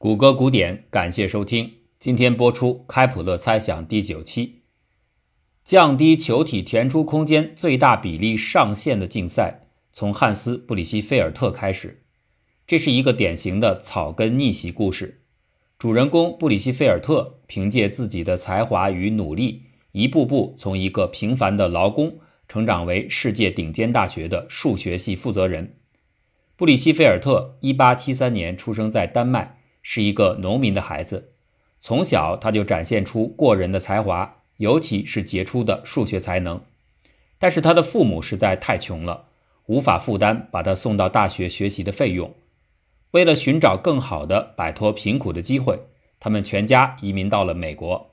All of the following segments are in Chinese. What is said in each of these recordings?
谷歌古典，感谢收听。今天播出开普勒猜想第九期，降低球体填出空间最大比例上限的竞赛，从汉斯·布里希菲尔特开始。这是一个典型的草根逆袭故事。主人公布里希菲尔特凭借自己的才华与努力，一步步从一个平凡的劳工，成长为世界顶尖大学的数学系负责人。布里希菲尔特1873年出生在丹麦。是一个农民的孩子，从小他就展现出过人的才华，尤其是杰出的数学才能。但是他的父母实在太穷了，无法负担把他送到大学学习的费用。为了寻找更好的摆脱贫苦的机会，他们全家移民到了美国。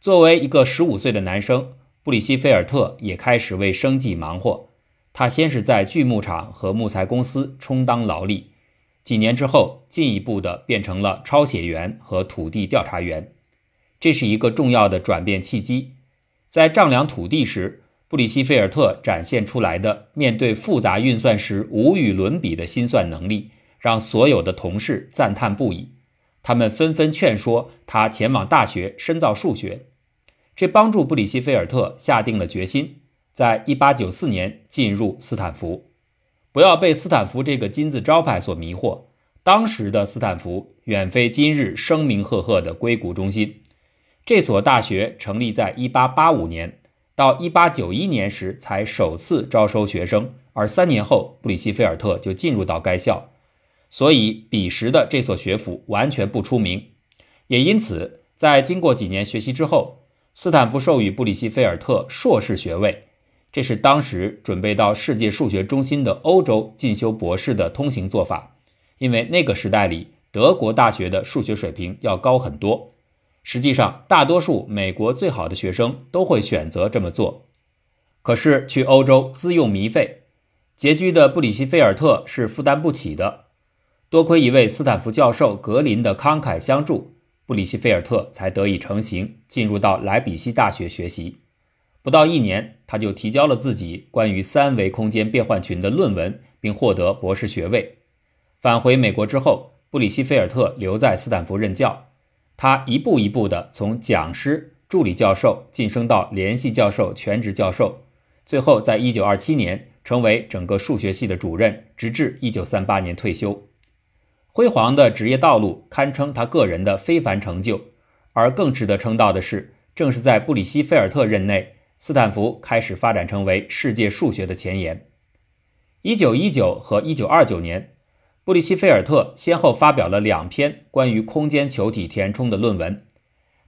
作为一个十五岁的男生，布里希菲尔特也开始为生计忙活。他先是在锯木厂和木材公司充当劳力。几年之后，进一步的变成了抄写员和土地调查员，这是一个重要的转变契机。在丈量土地时，布里希菲尔特展现出来的面对复杂运算时无与伦比的心算能力，让所有的同事赞叹不已。他们纷纷劝说他前往大学深造数学，这帮助布里希菲尔特下定了决心，在1894年进入斯坦福。不要被斯坦福这个金字招牌所迷惑。当时的斯坦福远非今日声名赫赫的硅谷中心。这所大学成立在1885年，到1891年时才首次招收学生，而三年后布里希菲尔特就进入到该校。所以彼时的这所学府完全不出名。也因此，在经过几年学习之后，斯坦福授予布里希菲尔特硕士学位。这是当时准备到世界数学中心的欧洲进修博士的通行做法，因为那个时代里德国大学的数学水平要高很多。实际上，大多数美国最好的学生都会选择这么做。可是去欧洲自用弥费，拮据的布里希菲尔特是负担不起的。多亏一位斯坦福教授格林的慷慨相助，布里希菲尔特才得以成行，进入到莱比锡大学学习。不到一年，他就提交了自己关于三维空间变换群的论文，并获得博士学位。返回美国之后，布里希菲尔特留在斯坦福任教。他一步一步地从讲师、助理教授晋升到联系教授、全职教授，最后在1927年成为整个数学系的主任，直至1938年退休。辉煌的职业道路堪称他个人的非凡成就。而更值得称道的是，正是在布里希菲尔特任内。斯坦福开始发展成为世界数学的前沿。一九一九和一九二九年，布里希菲尔特先后发表了两篇关于空间球体填充的论文。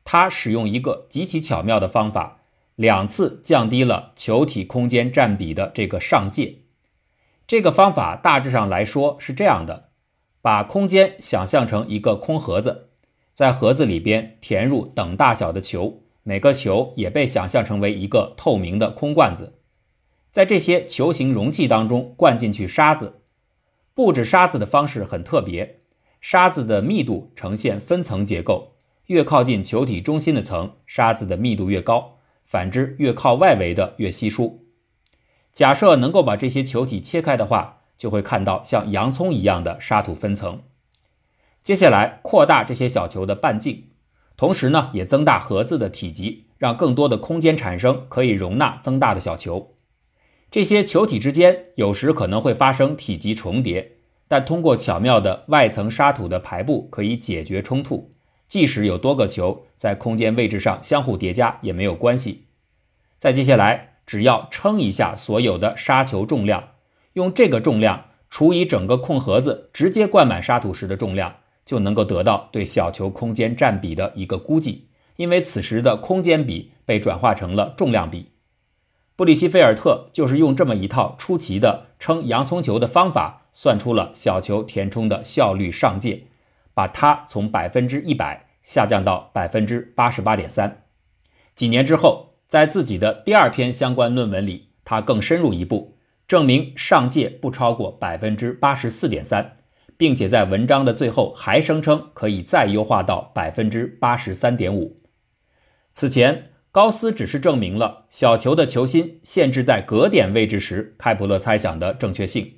他使用一个极其巧妙的方法，两次降低了球体空间占比的这个上界。这个方法大致上来说是这样的：把空间想象成一个空盒子，在盒子里边填入等大小的球。每个球也被想象成为一个透明的空罐子，在这些球形容器当中灌进去沙子。布置沙子的方式很特别，沙子的密度呈现分层结构，越靠近球体中心的层，沙子的密度越高；反之，越靠外围的越稀疏。假设能够把这些球体切开的话，就会看到像洋葱一样的沙土分层。接下来扩大这些小球的半径。同时呢，也增大盒子的体积，让更多的空间产生，可以容纳增大的小球。这些球体之间有时可能会发生体积重叠，但通过巧妙的外层沙土的排布，可以解决冲突。即使有多个球在空间位置上相互叠加也没有关系。再接下来，只要称一下所有的沙球重量，用这个重量除以整个空盒子直接灌满沙土时的重量。就能够得到对小球空间占比的一个估计，因为此时的空间比被转化成了重量比。布里希菲尔特就是用这么一套出奇的称洋葱球的方法，算出了小球填充的效率上界，把它从百分之一百下降到百分之八十八点三。几年之后，在自己的第二篇相关论文里，他更深入一步，证明上界不超过百分之八十四点三。并且在文章的最后还声称可以再优化到百分之八十三点五。此前，高斯只是证明了小球的球心限制在格点位置时，开普勒猜想的正确性。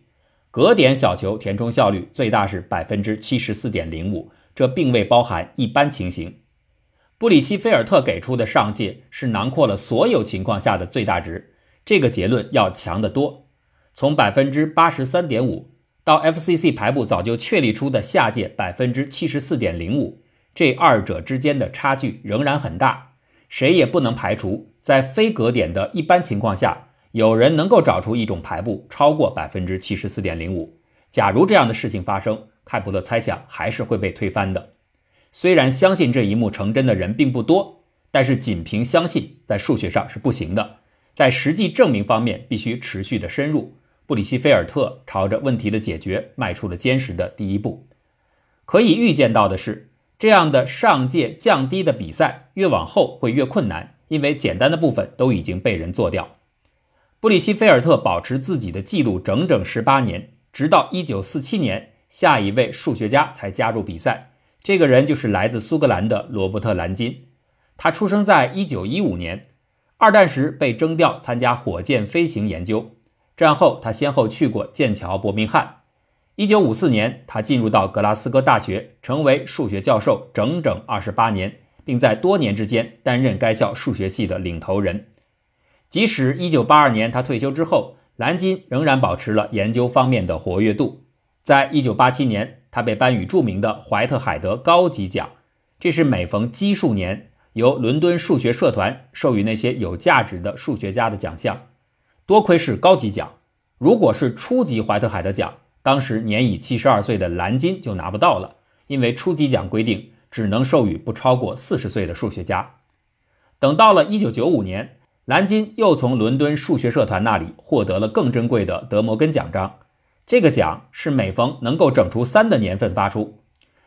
格点小球填充效率最大是百分之七十四点零五，这并未包含一般情形。布里希菲尔特给出的上界是囊括了所有情况下的最大值，这个结论要强得多。从百分之八十三点五到 FCC 排布早就确立出的下界百分之七十四点零五，这二者之间的差距仍然很大。谁也不能排除，在非格点的一般情况下，有人能够找出一种排布超过百分之七十四点零五。假如这样的事情发生，开普勒猜想还是会被推翻的。虽然相信这一幕成真的人并不多，但是仅凭相信在数学上是不行的，在实际证明方面必须持续的深入。布里希菲尔特朝着问题的解决迈出了坚实的第一步。可以预见到的是，这样的上界降低的比赛越往后会越困难，因为简单的部分都已经被人做掉。布里希菲尔特保持自己的记录整整十八年，直到一九四七年，下一位数学家才加入比赛。这个人就是来自苏格兰的罗伯特·兰金，他出生在1915年，二战时被征调参加火箭飞行研究。战后，他先后去过剑桥、伯明翰。1954年，他进入到格拉斯哥大学，成为数学教授整整28年，并在多年之间担任该校数学系的领头人。即使1982年他退休之后，兰金仍然保持了研究方面的活跃度。在1987年。他被颁予著名的怀特海德高级奖，这是每逢奇数年由伦敦数学社团授予那些有价值的数学家的奖项。多亏是高级奖，如果是初级怀特海德奖，当时年已七十二岁的蓝金就拿不到了，因为初级奖规定只能授予不超过四十岁的数学家。等到了1995年，蓝金又从伦敦数学社团那里获得了更珍贵的德摩根奖章。这个奖是每逢能够整出三的年份发出，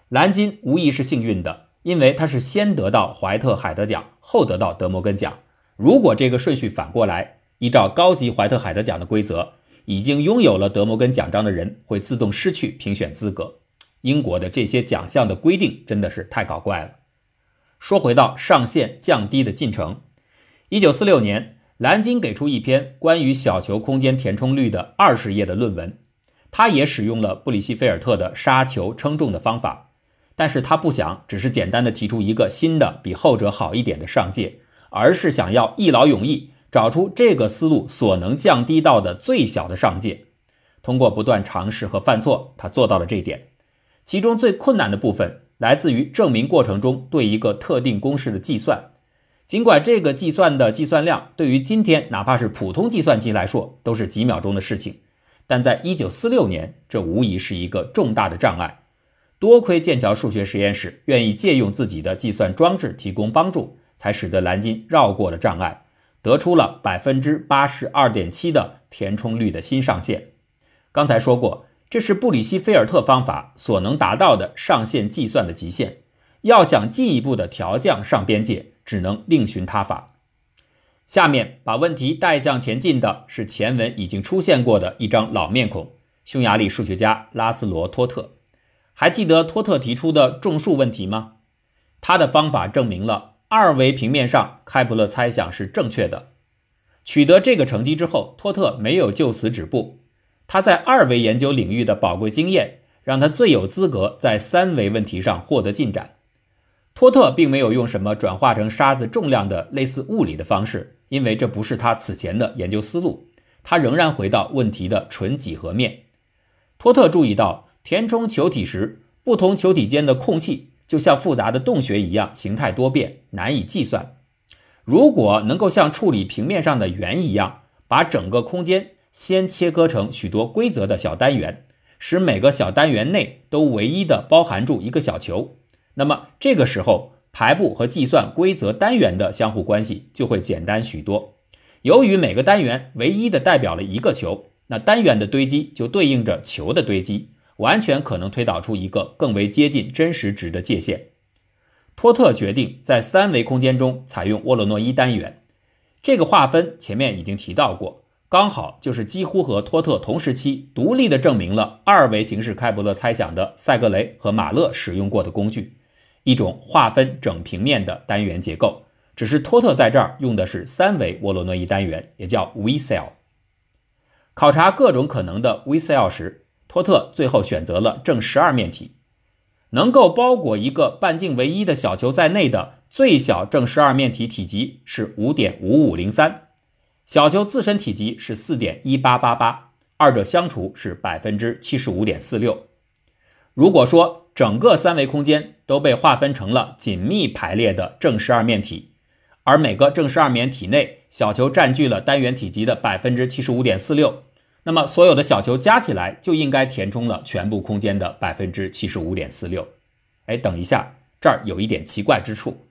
蓝金无疑是幸运的，因为他是先得到怀特海德奖，后得到德摩根奖。如果这个顺序反过来，依照高级怀特海德奖的规则，已经拥有了德摩根奖章的人会自动失去评选资格。英国的这些奖项的规定真的是太搞怪了。说回到上限降低的进程，一九四六年，蓝金给出一篇关于小球空间填充率的二十页的论文。他也使用了布里希菲尔特的杀球称重的方法，但是他不想只是简单的提出一个新的比后者好一点的上界，而是想要一劳永逸找出这个思路所能降低到的最小的上界。通过不断尝试和犯错，他做到了这一点。其中最困难的部分来自于证明过程中对一个特定公式的计算，尽管这个计算的计算量对于今天哪怕是普通计算机来说都是几秒钟的事情。但在一九四六年，这无疑是一个重大的障碍。多亏剑桥数学实验室愿意借用自己的计算装置提供帮助，才使得蓝金绕过了障碍，得出了百分之八十二点七的填充率的新上限。刚才说过，这是布里希菲尔特方法所能达到的上限计算的极限。要想进一步的调降上边界，只能另寻他法。下面把问题带向前进的是前文已经出现过的一张老面孔——匈牙利数学家拉斯罗·托特。还记得托特提出的种树问题吗？他的方法证明了二维平面上开普勒猜想是正确的。取得这个成绩之后，托特没有就此止步。他在二维研究领域的宝贵经验，让他最有资格在三维问题上获得进展。托特并没有用什么转化成沙子重量的类似物理的方式，因为这不是他此前的研究思路。他仍然回到问题的纯几何面。托特注意到，填充球体时，不同球体间的空隙就像复杂的洞穴一样，形态多变，难以计算。如果能够像处理平面上的圆一样，把整个空间先切割成许多规则的小单元，使每个小单元内都唯一的包含住一个小球。那么这个时候，排布和计算规则单元的相互关系就会简单许多。由于每个单元唯一的代表了一个球，那单元的堆积就对应着球的堆积，完全可能推导出一个更为接近真实值的界限。托特决定在三维空间中采用沃罗诺伊单元。这个划分前面已经提到过，刚好就是几乎和托特同时期独立的证明了二维形式开普勒猜想的塞格雷和马勒使用过的工具。一种划分整平面的单元结构，只是托特在这儿用的是三维沃罗诺伊单元，也叫 V cell。考察各种可能的 V cell 时，托特最后选择了正十二面体。能够包裹一个半径为一的小球在内的最小正十二面体体积是五点五五零三，小球自身体积是四点一八八八，二者相除是百分之七十五点四六。如果说整个三维空间都被划分成了紧密排列的正十二面体，而每个正十二面体内小球占据了单元体积的百分之七十五点四六，那么所有的小球加起来就应该填充了全部空间的百分之七十五点四六。哎，等一下，这儿有一点奇怪之处。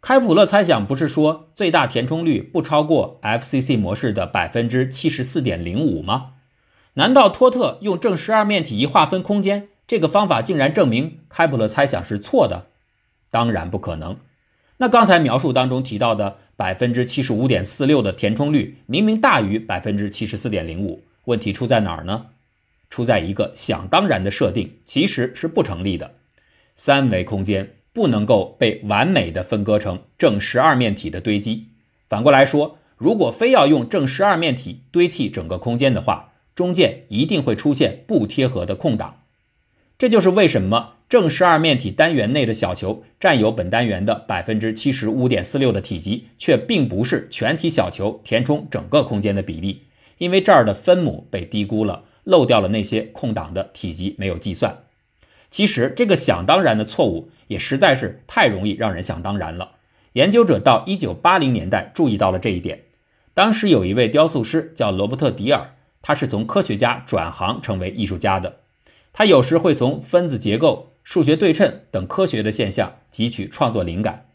开普勒猜想不是说最大填充率不超过 FCC 模式的百分之七十四点零五吗？难道托特用正十二面体一划分空间？这个方法竟然证明开普勒猜想是错的，当然不可能。那刚才描述当中提到的百分之七十五点四六的填充率，明明大于百分之七十四点零五，问题出在哪儿呢？出在一个想当然的设定，其实是不成立的。三维空间不能够被完美的分割成正十二面体的堆积。反过来说，如果非要用正十二面体堆砌整个空间的话，中间一定会出现不贴合的空档。这就是为什么正十二面体单元内的小球占有本单元的百分之七十五点四六的体积，却并不是全体小球填充整个空间的比例，因为这儿的分母被低估了，漏掉了那些空档的体积没有计算。其实这个想当然的错误也实在是太容易让人想当然了。研究者到一九八零年代注意到了这一点，当时有一位雕塑师叫罗伯特·迪尔，他是从科学家转行成为艺术家的。他有时会从分子结构、数学对称等科学的现象汲取创作灵感。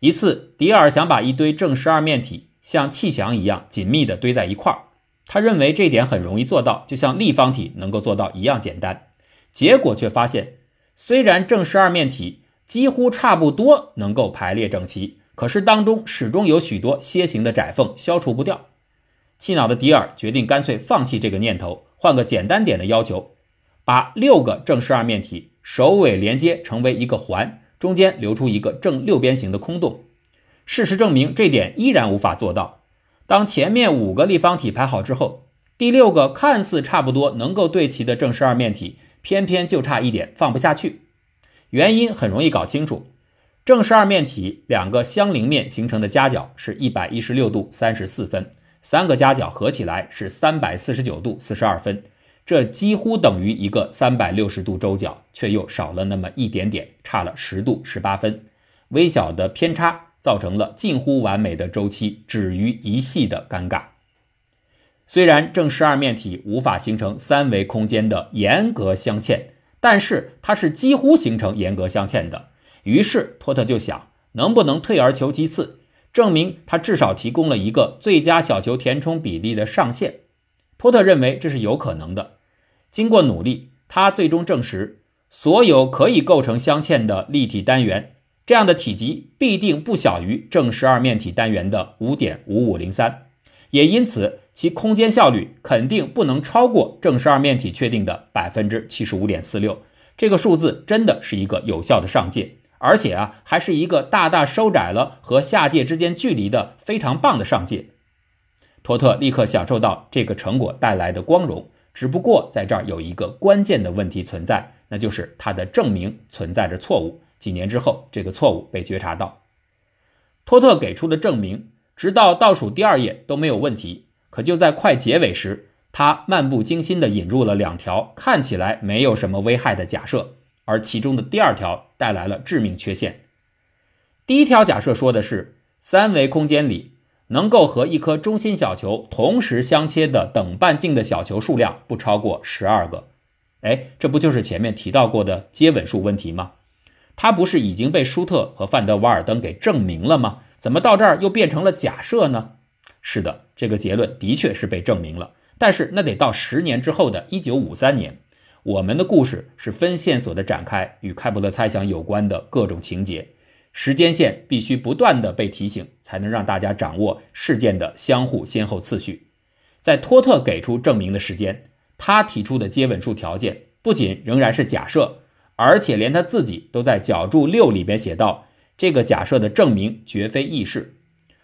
一次，迪尔想把一堆正十二面体像砌墙一样紧密地堆在一块儿，他认为这点很容易做到，就像立方体能够做到一样简单。结果却发现，虽然正十二面体几乎差不多能够排列整齐，可是当中始终有许多楔形的窄缝消除不掉。气恼的迪尔决定干脆放弃这个念头，换个简单点的要求。把六个正十二面体首尾连接成为一个环，中间留出一个正六边形的空洞。事实证明，这点依然无法做到。当前面五个立方体排好之后，第六个看似差不多能够对齐的正十二面体，偏偏就差一点放不下去。原因很容易搞清楚：正十二面体两个相邻面形成的夹角是一百一十六度三十四分，三个夹角合起来是三百四十九度四十二分。这几乎等于一个三百六十度周角，却又少了那么一点点，差了十度十八分。微小的偏差造成了近乎完美的周期止于一系的尴尬。虽然正十二面体无法形成三维空间的严格镶嵌，但是它是几乎形成严格镶嵌的。于是托特就想，能不能退而求其次，证明它至少提供了一个最佳小球填充比例的上限。托特认为这是有可能的。经过努力，他最终证实，所有可以构成镶嵌的立体单元，这样的体积必定不小于正十二面体单元的五点五五零三，也因此其空间效率肯定不能超过正十二面体确定的百分之七十五点四六。这个数字真的是一个有效的上界，而且啊，还是一个大大收窄了和下界之间距离的非常棒的上界。托特立刻享受到这个成果带来的光荣，只不过在这儿有一个关键的问题存在，那就是他的证明存在着错误。几年之后，这个错误被觉察到。托特给出的证明，直到倒数第二页都没有问题，可就在快结尾时，他漫不经心地引入了两条看起来没有什么危害的假设，而其中的第二条带来了致命缺陷。第一条假设说的是三维空间里。能够和一颗中心小球同时相切的等半径的小球数量不超过十二个，哎，这不就是前面提到过的接吻数问题吗？它不是已经被舒特和范德瓦尔登给证明了吗？怎么到这儿又变成了假设呢？是的，这个结论的确是被证明了，但是那得到十年之后的一九五三年。我们的故事是分线索的展开，与开普勒猜想有关的各种情节。时间线必须不断的被提醒，才能让大家掌握事件的相互先后次序。在托特给出证明的时间，他提出的接吻数条件不仅仍然是假设，而且连他自己都在脚注六里边写道：这个假设的证明绝非易事。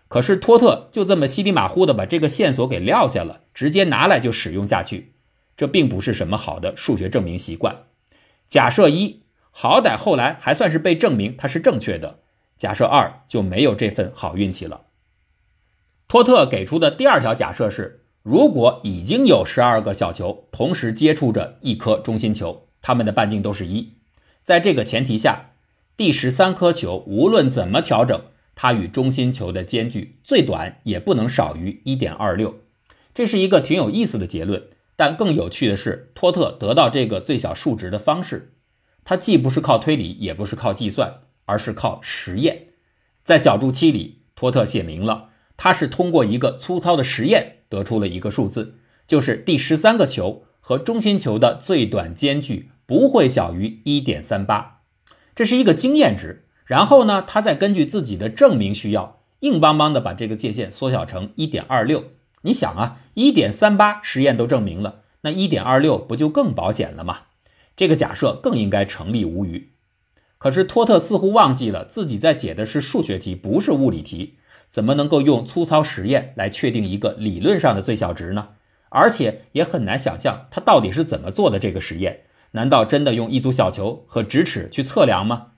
可是托特就这么稀里马虎的把这个线索给撂下了，直接拿来就使用下去，这并不是什么好的数学证明习惯。假设一。好歹后来还算是被证明它是正确的。假设二就没有这份好运气了。托特给出的第二条假设是，如果已经有十二个小球同时接触着一颗中心球，它们的半径都是一。在这个前提下，第十三颗球无论怎么调整，它与中心球的间距最短也不能少于一点二六。这是一个挺有意思的结论。但更有趣的是，托特得到这个最小数值的方式，他既不是靠推理，也不是靠计算，而是靠实验。在角注七里，托特写明了，他是通过一个粗糙的实验得出了一个数字，就是第十三个球和中心球的最短间距不会小于一点三八，这是一个经验值。然后呢，他再根据自己的证明需要，硬邦邦的把这个界限缩小成一点二六。你想啊，一点三八实验都证明了，那一点二六不就更保险了吗？这个假设更应该成立无余。可是托特似乎忘记了自己在解的是数学题，不是物理题，怎么能够用粗糙实验来确定一个理论上的最小值呢？而且也很难想象他到底是怎么做的这个实验？难道真的用一组小球和直尺去测量吗？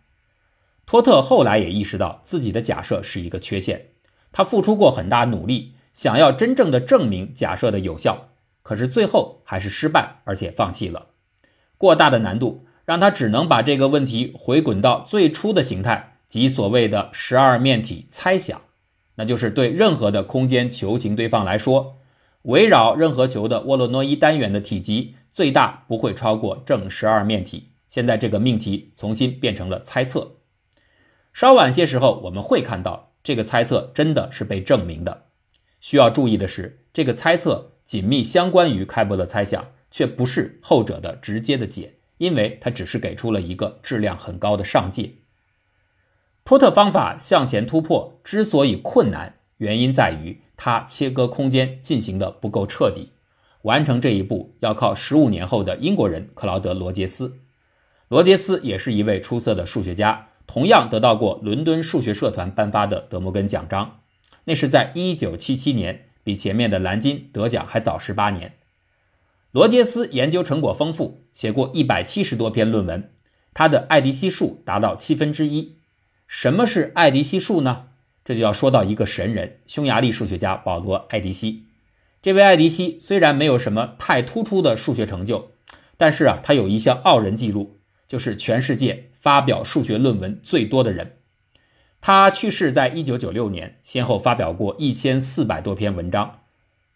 托特后来也意识到自己的假设是一个缺陷，他付出过很大努力。想要真正的证明假设的有效，可是最后还是失败，而且放弃了。过大的难度让他只能把这个问题回滚到最初的形态，即所谓的十二面体猜想，那就是对任何的空间球形对方来说，围绕任何球的沃洛诺伊单元的体积最大不会超过正十二面体。现在这个命题重新变成了猜测。稍晚些时候，我们会看到这个猜测真的是被证明的。需要注意的是，这个猜测紧密相关于开伯勒猜想，却不是后者的直接的解，因为它只是给出了一个质量很高的上界。托特方法向前突破之所以困难，原因在于它切割空间进行的不够彻底。完成这一步要靠十五年后的英国人克劳德·罗杰斯。罗杰斯也是一位出色的数学家，同样得到过伦敦数学社团颁发的德摩根奖章。那是在一九七七年，比前面的蓝金得奖还早十八年。罗杰斯研究成果丰富，写过一百七十多篇论文，他的爱迪西数达到七分之一。什么是爱迪西数呢？这就要说到一个神人——匈牙利数学家保罗·爱迪西。这位艾迪西虽然没有什么太突出的数学成就，但是啊，他有一项傲人记录，就是全世界发表数学论文最多的人。他去世在一九九六年，先后发表过一千四百多篇文章。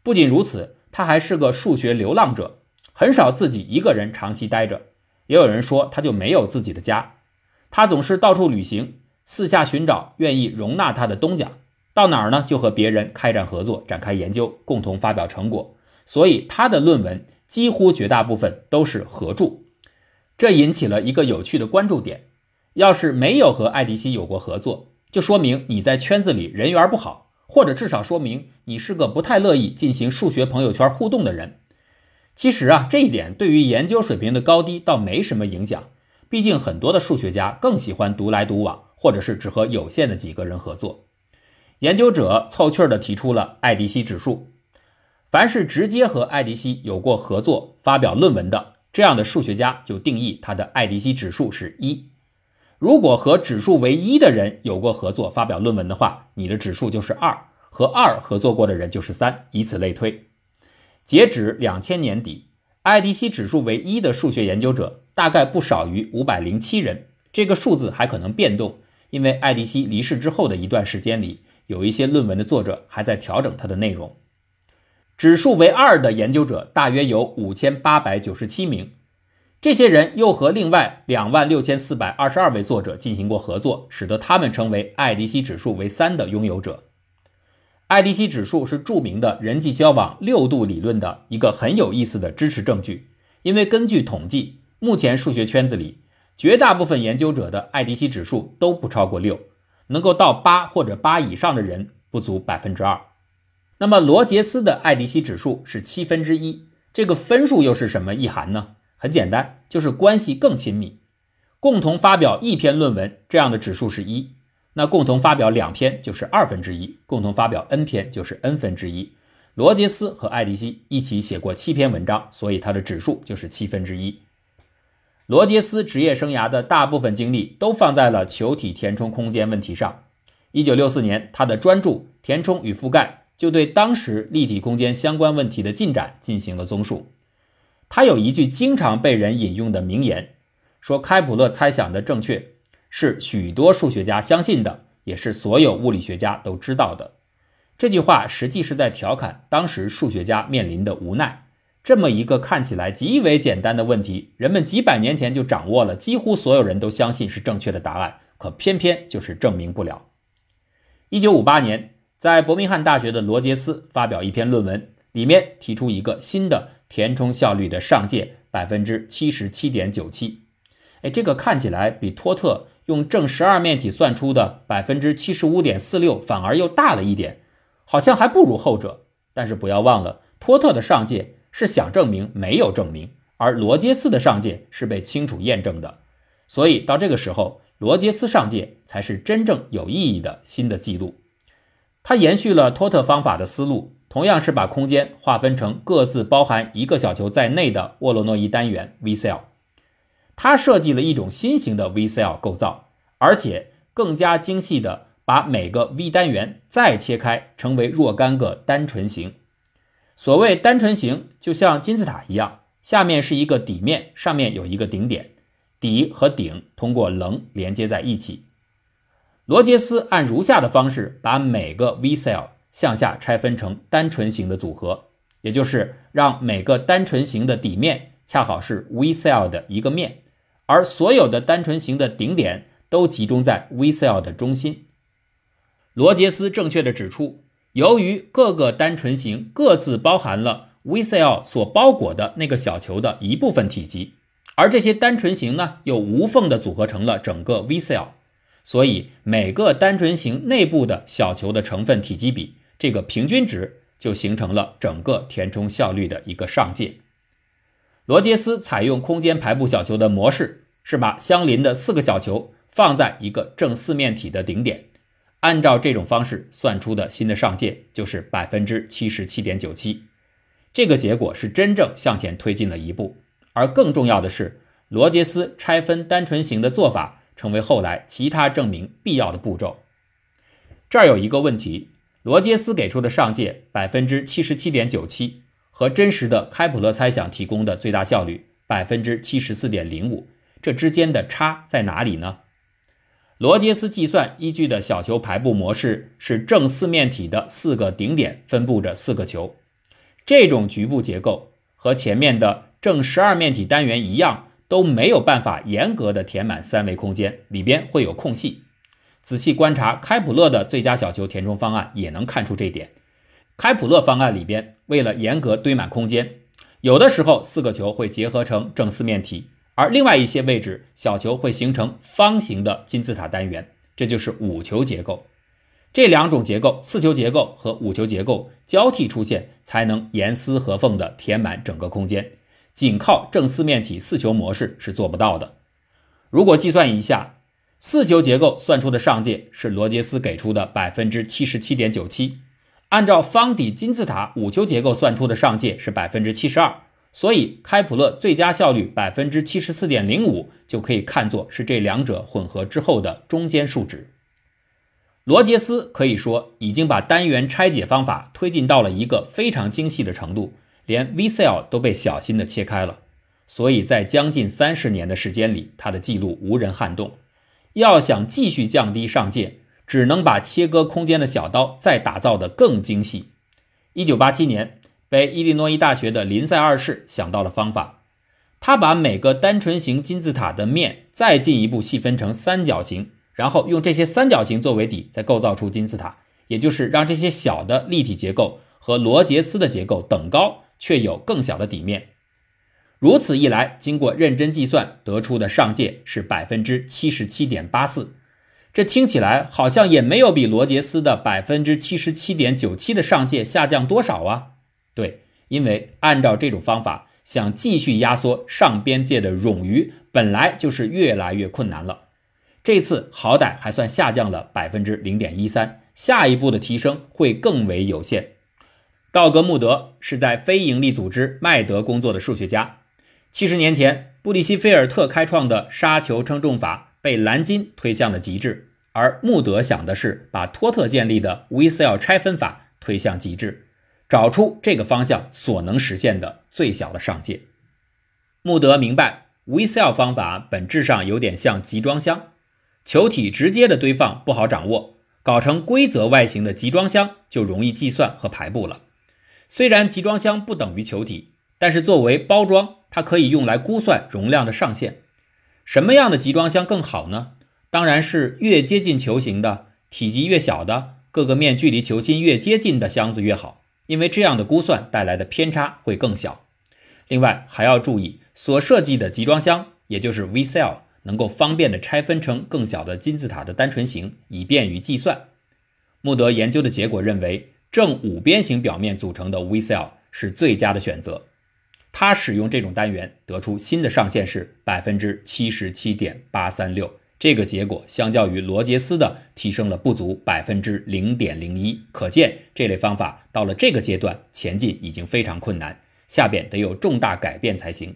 不仅如此，他还是个数学流浪者，很少自己一个人长期待着。也有人说，他就没有自己的家。他总是到处旅行，四下寻找愿意容纳他的东家。到哪儿呢，就和别人开展合作，展开研究，共同发表成果。所以他的论文几乎绝大部分都是合著。这引起了一个有趣的关注点：要是没有和爱迪希有过合作，就说明你在圈子里人缘不好，或者至少说明你是个不太乐意进行数学朋友圈互动的人。其实啊，这一点对于研究水平的高低倒没什么影响。毕竟很多的数学家更喜欢独来独往，或者是只和有限的几个人合作。研究者凑趣儿地提出了爱迪西指数：凡是直接和爱迪西有过合作、发表论文的这样的数学家，就定义他的爱迪西指数是一。如果和指数为一的人有过合作、发表论文的话，你的指数就是二；和二合作过的人就是三，以此类推。截止两千年底，爱迪西指数为一的数学研究者大概不少于五百零七人。这个数字还可能变动，因为爱迪西离世之后的一段时间里，有一些论文的作者还在调整它的内容。指数为二的研究者大约有五千八百九十七名。这些人又和另外两万六千四百二十二位作者进行过合作，使得他们成为爱迪西指数为三的拥有者。爱迪西指数是著名的人际交往六度理论的一个很有意思的支持证据，因为根据统计，目前数学圈子里绝大部分研究者的爱迪西指数都不超过六，能够到八或者八以上的人不足百分之二。那么罗杰斯的爱迪希指数是七分之一，这个分数又是什么意涵呢？很简单，就是关系更亲密。共同发表一篇论文，这样的指数是一；那共同发表两篇就是二分之一；共同发表 n 篇就是 n 分之一。罗杰斯和爱迪希一起写过七篇文章，所以他的指数就是七分之一。罗杰斯职业生涯的大部分精力都放在了球体填充空间问题上。一九六四年，他的专著《填充与覆盖》就对当时立体空间相关问题的进展进行了综述。他有一句经常被人引用的名言，说开普勒猜想的正确是许多数学家相信的，也是所有物理学家都知道的。这句话实际是在调侃当时数学家面临的无奈。这么一个看起来极为简单的问题，人们几百年前就掌握了，几乎所有人都相信是正确的答案，可偏偏就是证明不了。一九五八年，在伯明翰大学的罗杰斯发表一篇论文，里面提出一个新的填充效率的上界百分之七十七点九七。哎，这个看起来比托特用正十二面体算出的百分之七十五点四六反而又大了一点，好像还不如后者。但是不要忘了，托特的上界是想证明没有证明，而罗杰斯的上界是被清楚验证的。所以到这个时候。罗杰斯上界才是真正有意义的新的记录。他延续了托特方法的思路，同样是把空间划分成各自包含一个小球在内的沃罗诺伊单元 V cell。他设计了一种新型的 V cell 构造，而且更加精细的把每个 V 单元再切开，成为若干个单纯形。所谓单纯形，就像金字塔一样，下面是一个底面，上面有一个顶点。底和顶通过棱连接在一起。罗杰斯按如下的方式把每个 V cell 向下拆分成单纯形的组合，也就是让每个单纯形的底面恰好是 V cell 的一个面，而所有的单纯形的顶点都集中在 V cell 的中心。罗杰斯正确的指出，由于各个单纯形各自包含了 V cell 所包裹的那个小球的一部分体积。而这些单纯形呢，又无缝的组合成了整个 V cell，所以每个单纯形内部的小球的成分体积比，这个平均值就形成了整个填充效率的一个上界。罗杰斯采用空间排布小球的模式，是把相邻的四个小球放在一个正四面体的顶点，按照这种方式算出的新的上界就是百分之七十七点九七。这个结果是真正向前推进了一步。而更重要的是，罗杰斯拆分单纯型的做法成为后来其他证明必要的步骤。这儿有一个问题：罗杰斯给出的上界百分之七十七点九七和真实的开普勒猜想提供的最大效率百分之七十四点零五，这之间的差在哪里呢？罗杰斯计算依据的小球排布模式是正四面体的四个顶点分布着四个球，这种局部结构和前面的。正十二面体单元一样都没有办法严格的填满三维空间，里边会有空隙。仔细观察开普勒的最佳小球填充方案，也能看出这点。开普勒方案里边，为了严格堆满空间，有的时候四个球会结合成正四面体，而另外一些位置小球会形成方形的金字塔单元，这就是五球结构。这两种结构，四球结构和五球结构交替出现，才能严丝合缝的填满整个空间。仅靠正四面体四球模式是做不到的。如果计算一下，四球结构算出的上界是罗杰斯给出的百分之七十七点九七，按照方底金字塔五球结构算出的上界是百分之七十二，所以开普勒最佳效率百分之七十四点零五就可以看作是这两者混合之后的中间数值。罗杰斯可以说已经把单元拆解方法推进到了一个非常精细的程度。连 V cell 都被小心的切开了，所以在将近三十年的时间里，他的记录无人撼动。要想继续降低上界，只能把切割空间的小刀再打造的更精细。一九八七年，被伊利诺伊大学的林赛二世想到了方法，他把每个单纯形金字塔的面再进一步细分成三角形，然后用这些三角形作为底，再构造出金字塔，也就是让这些小的立体结构和罗杰斯的结构等高。却有更小的底面，如此一来，经过认真计算得出的上界是百分之七十七点八四，这听起来好像也没有比罗杰斯的百分之七十七点九七的上界下降多少啊？对，因为按照这种方法，想继续压缩上边界的冗余，本来就是越来越困难了。这次好歹还算下降了百分之零点一三，下一步的提升会更为有限。道格穆德是在非营利组织麦德工作的数学家，七十年前，布里希菲尔特开创的杀球称重法被蓝金推向了极致，而穆德想的是把托特建立的 VCL 拆分法推向极致，找出这个方向所能实现的最小的上界。穆德明白，Vcell 方法本质上有点像集装箱，球体直接的堆放不好掌握，搞成规则外形的集装箱就容易计算和排布了。虽然集装箱不等于球体，但是作为包装，它可以用来估算容量的上限。什么样的集装箱更好呢？当然是越接近球形的、体积越小的、各个面距离球心越接近的箱子越好，因为这样的估算带来的偏差会更小。另外还要注意，所设计的集装箱，也就是 V cell，能够方便的拆分成更小的金字塔的单纯形，以便于计算。穆德研究的结果认为。正五边形表面组成的 V cell 是最佳的选择。他使用这种单元得出新的上限是百分之七十七点八三六，这个结果相较于罗杰斯的提升了不足百分之零点零一。可见这类方法到了这个阶段前进已经非常困难，下边得有重大改变才行。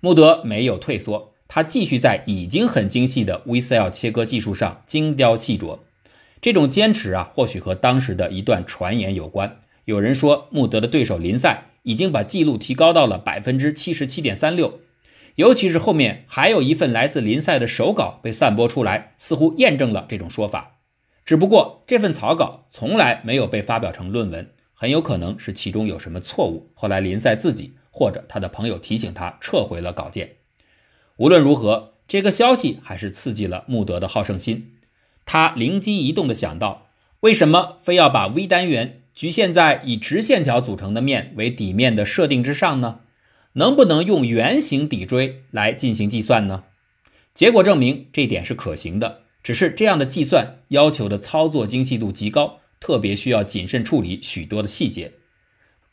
穆德没有退缩，他继续在已经很精细的 VCL 切割技术上精雕细琢。这种坚持啊，或许和当时的一段传言有关。有人说，穆德的对手林赛已经把记录提高到了百分之七十七点三六，尤其是后面还有一份来自林赛的手稿被散播出来，似乎验证了这种说法。只不过这份草稿从来没有被发表成论文，很有可能是其中有什么错误。后来林赛自己或者他的朋友提醒他撤回了稿件。无论如何，这个消息还是刺激了穆德的好胜心。他灵机一动地想到：为什么非要把 V 单元局限在以直线条组成的面为底面的设定之上呢？能不能用圆形底锥来进行计算呢？结果证明这点是可行的，只是这样的计算要求的操作精细度极高，特别需要谨慎处理许多的细节。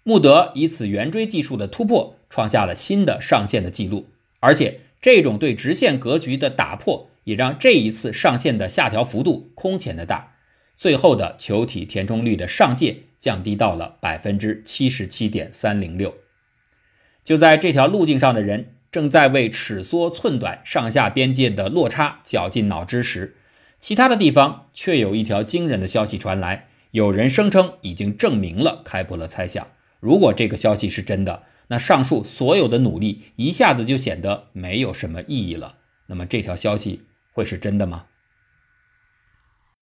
穆德以此圆锥技术的突破，创下了新的上限的记录，而且这种对直线格局的打破。也让这一次上限的下调幅度空前的大，最后的球体填充率的上界降低到了百分之七十七点三零六。就在这条路径上的人正在为尺缩寸短上下边界的落差绞尽脑汁时，其他的地方却有一条惊人的消息传来：有人声称已经证明了开普勒猜想。如果这个消息是真的，那上述所有的努力一下子就显得没有什么意义了。那么这条消息。会是真的吗？